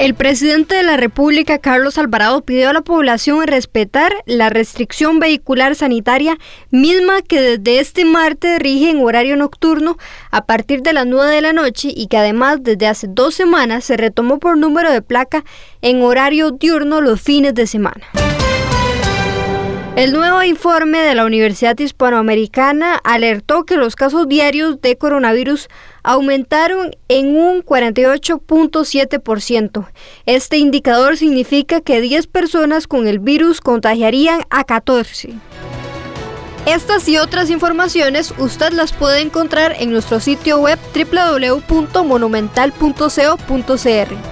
El presidente de la República, Carlos Alvarado, pidió a la población respetar la restricción vehicular sanitaria misma que desde este martes rige en horario nocturno a partir de las 9 de la noche y que además desde hace dos semanas se retomó por número de placa en horario diurno los fines de semana. El nuevo informe de la Universidad Hispanoamericana alertó que los casos diarios de coronavirus aumentaron en un 48.7%. Este indicador significa que 10 personas con el virus contagiarían a 14. Estas y otras informaciones usted las puede encontrar en nuestro sitio web www.monumental.co.cr.